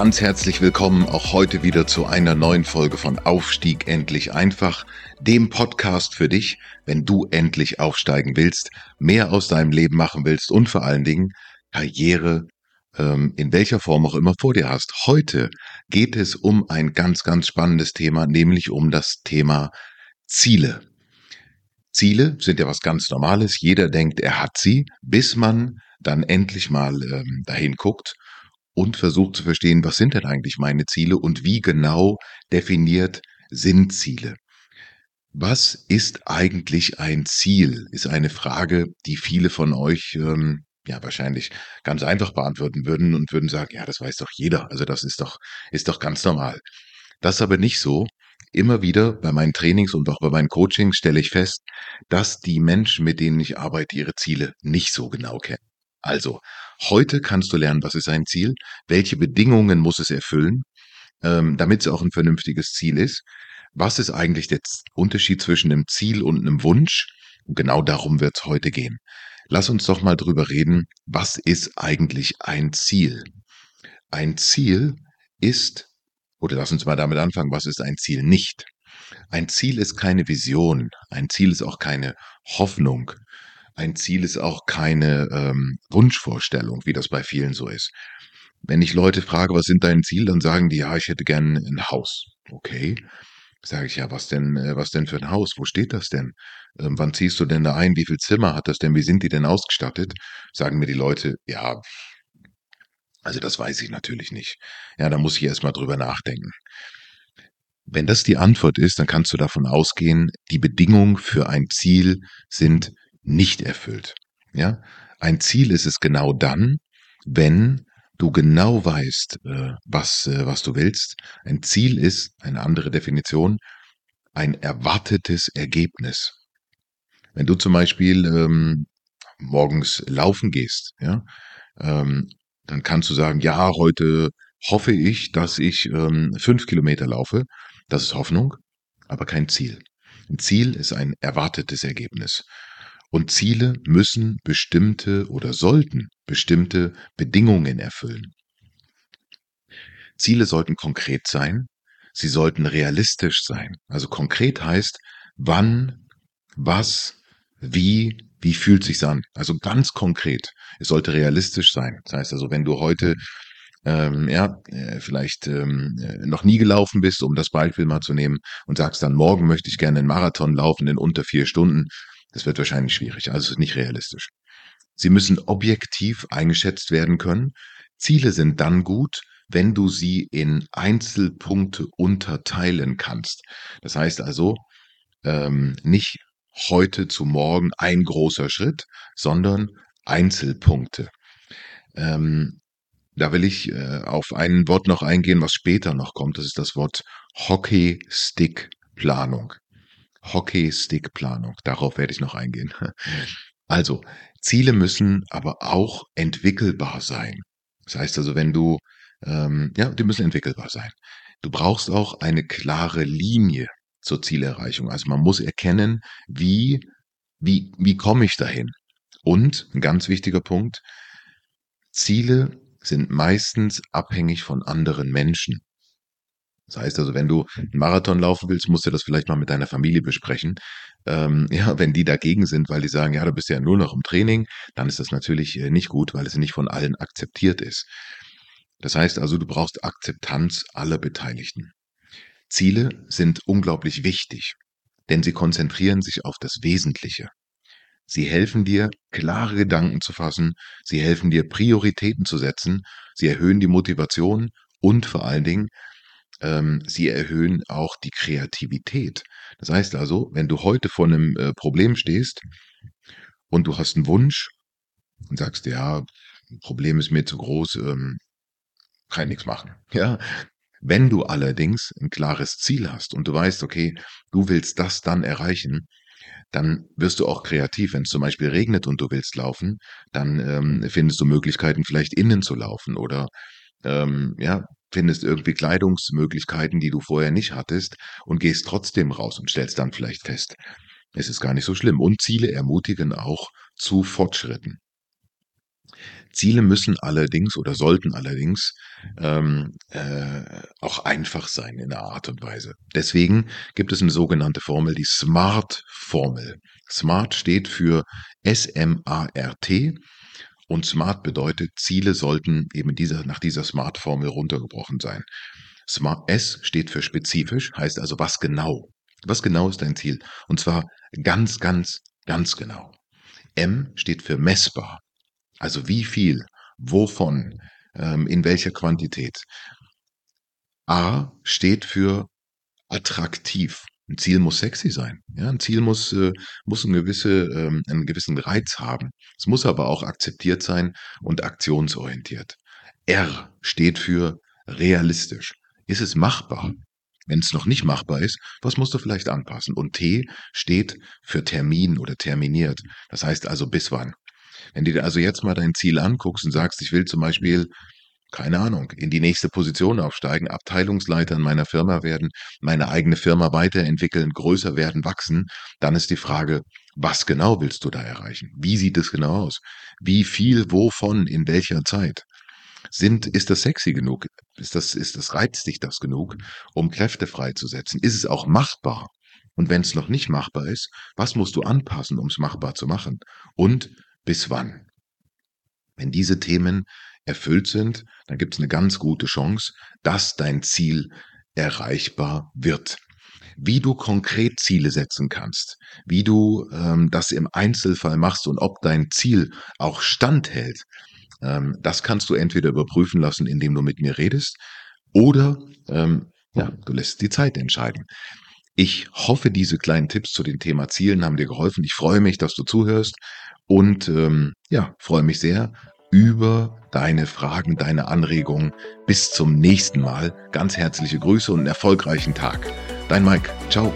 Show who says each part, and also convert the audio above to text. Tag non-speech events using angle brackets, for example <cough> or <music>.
Speaker 1: Ganz herzlich willkommen auch heute wieder zu einer neuen Folge von Aufstieg endlich einfach, dem Podcast für dich, wenn du endlich aufsteigen willst, mehr aus deinem Leben machen willst und vor allen Dingen Karriere ähm, in welcher Form auch immer vor dir hast. Heute geht es um ein ganz, ganz spannendes Thema, nämlich um das Thema Ziele. Ziele sind ja was ganz Normales. Jeder denkt, er hat sie, bis man dann endlich mal ähm, dahin guckt und versucht zu verstehen, was sind denn eigentlich meine Ziele und wie genau definiert sind Ziele. Was ist eigentlich ein Ziel? Ist eine Frage, die viele von euch ähm, ja wahrscheinlich ganz einfach beantworten würden und würden sagen, ja, das weiß doch jeder. Also das ist doch, ist doch ganz normal. Das ist aber nicht so. Immer wieder bei meinen Trainings und auch bei meinen Coachings stelle ich fest, dass die Menschen, mit denen ich arbeite, ihre Ziele nicht so genau kennen. Also, heute kannst du lernen, was ist ein Ziel, welche Bedingungen muss es erfüllen, ähm, damit es auch ein vernünftiges Ziel ist. Was ist eigentlich der Unterschied zwischen einem Ziel und einem Wunsch? Und genau darum wird es heute gehen. Lass uns doch mal drüber reden, was ist eigentlich ein Ziel? Ein Ziel ist, oder lass uns mal damit anfangen, was ist ein Ziel nicht? Ein Ziel ist keine Vision, ein Ziel ist auch keine Hoffnung, ein Ziel ist auch keine ähm, Wunschvorstellung, wie das bei vielen so ist. Wenn ich Leute frage, was sind deine Ziele, dann sagen die, ja, ich hätte gern ein Haus. Okay. Sage ich, ja, was denn, äh, was denn für ein Haus? Wo steht das denn? Ähm, wann ziehst du denn da ein? Wie viel Zimmer hat das denn? Wie sind die denn ausgestattet? Sagen mir die Leute, ja, also das weiß ich natürlich nicht. Ja, da muss ich erstmal drüber nachdenken. Wenn das die Antwort ist, dann kannst du davon ausgehen, die Bedingungen für ein Ziel sind nicht erfüllt. Ja, ein Ziel ist es genau dann, wenn du genau weißt, äh, was, äh, was du willst. Ein Ziel ist, eine andere Definition, ein erwartetes Ergebnis. Wenn du zum Beispiel ähm, morgens laufen gehst, ja, ähm, dann kannst du sagen, ja, heute hoffe ich, dass ich ähm, fünf Kilometer laufe. Das ist Hoffnung, aber kein Ziel. Ein Ziel ist ein erwartetes Ergebnis. Und Ziele müssen bestimmte oder sollten bestimmte Bedingungen erfüllen. Ziele sollten konkret sein, sie sollten realistisch sein. Also konkret heißt, wann, was, wie, wie fühlt sich's an? Also ganz konkret. Es sollte realistisch sein. Das heißt also, wenn du heute ähm, ja, äh, vielleicht ähm, äh, noch nie gelaufen bist, um das Beispiel mal zu nehmen, und sagst dann, morgen möchte ich gerne einen Marathon laufen in unter vier Stunden, das wird wahrscheinlich schwierig, also nicht realistisch. Sie müssen objektiv eingeschätzt werden können. Ziele sind dann gut, wenn du sie in Einzelpunkte unterteilen kannst. Das heißt also, ähm, nicht heute zu morgen ein großer Schritt, sondern Einzelpunkte. Ähm, da will ich äh, auf ein Wort noch eingehen, was später noch kommt. Das ist das Wort Hockey-Stick-Planung. Hockey-Stick-Planung. Darauf werde ich noch eingehen. Also, Ziele müssen aber auch entwickelbar sein. Das heißt also, wenn du, ähm, ja, die müssen entwickelbar sein. Du brauchst auch eine klare Linie zur Zielerreichung. Also man muss erkennen, wie, wie, wie komme ich dahin? Und ein ganz wichtiger Punkt, Ziele sind meistens abhängig von anderen Menschen. Das heißt also, wenn du einen Marathon laufen willst, musst du das vielleicht mal mit deiner Familie besprechen. Ähm, <laughs> ja, wenn die dagegen sind, weil die sagen, ja, du bist ja nur noch im Training, dann ist das natürlich äh, nicht gut, weil es nicht von allen akzeptiert ist. Das heißt also, du brauchst Akzeptanz aller Beteiligten. Ziele sind unglaublich wichtig, denn sie konzentrieren sich auf das Wesentliche. Sie helfen dir, klare Gedanken zu fassen, sie helfen dir, Prioritäten zu setzen, sie erhöhen die Motivation und vor allen Dingen sie erhöhen auch die Kreativität. Das heißt also, wenn du heute vor einem äh, Problem stehst und du hast einen Wunsch und sagst, ja, Problem ist mir zu groß, ähm, kann ich nichts machen. <laughs> Ja, wenn du allerdings ein klares Ziel hast und du weißt, okay, du willst das dann erreichen, dann wirst du auch kreativ. Wenn es zum Beispiel regnet und du willst laufen, dann ähm, findest du Möglichkeiten, vielleicht innen zu laufen oder ähm, ja, findest irgendwie Kleidungsmöglichkeiten, die du vorher nicht hattest und gehst trotzdem raus und stellst dann vielleicht fest, es ist gar nicht so schlimm. Und Ziele ermutigen auch zu Fortschritten. Ziele müssen allerdings oder sollten allerdings ähm, äh, auch einfach sein in der Art und Weise. Deswegen gibt es eine sogenannte Formel, die SMART-Formel. SMART steht für S-M-A-R-T und SMART bedeutet, Ziele sollten eben dieser, nach dieser SMART-Formel runtergebrochen sein. Smart, S steht für spezifisch, heißt also was genau. Was genau ist dein Ziel? Und zwar ganz, ganz, ganz genau. M steht für messbar. Also wie viel, wovon, ähm, in welcher Quantität. A steht für attraktiv. Ein Ziel muss sexy sein. Ja, ein Ziel muss, äh, muss eine gewisse, ähm, einen gewissen Reiz haben. Es muss aber auch akzeptiert sein und aktionsorientiert. R steht für realistisch. Ist es machbar? Wenn es noch nicht machbar ist, was musst du vielleicht anpassen? Und T steht für Termin oder terminiert. Das heißt also bis wann. Wenn du dir also jetzt mal dein Ziel anguckst und sagst, ich will zum Beispiel, keine Ahnung, in die nächste Position aufsteigen, Abteilungsleiter in meiner Firma werden, meine eigene Firma weiterentwickeln, größer werden, wachsen, dann ist die Frage, was genau willst du da erreichen? Wie sieht es genau aus? Wie viel, wovon, in welcher Zeit? Sind, ist das sexy genug? Ist das, ist das, reizt dich das genug, um Kräfte freizusetzen? Ist es auch machbar? Und wenn es noch nicht machbar ist, was musst du anpassen, um es machbar zu machen? Und bis wann? Wenn diese Themen erfüllt sind, dann gibt es eine ganz gute Chance, dass dein Ziel erreichbar wird. Wie du konkret Ziele setzen kannst, wie du ähm, das im Einzelfall machst und ob dein Ziel auch standhält, ähm, das kannst du entweder überprüfen lassen, indem du mit mir redest, oder ähm, ja, du lässt die Zeit entscheiden. Ich hoffe, diese kleinen Tipps zu dem Thema Zielen haben dir geholfen. Ich freue mich, dass du zuhörst und ähm, ja, freue mich sehr über deine Fragen, deine Anregungen. Bis zum nächsten Mal. Ganz herzliche Grüße und einen erfolgreichen Tag. Dein Mike. Ciao.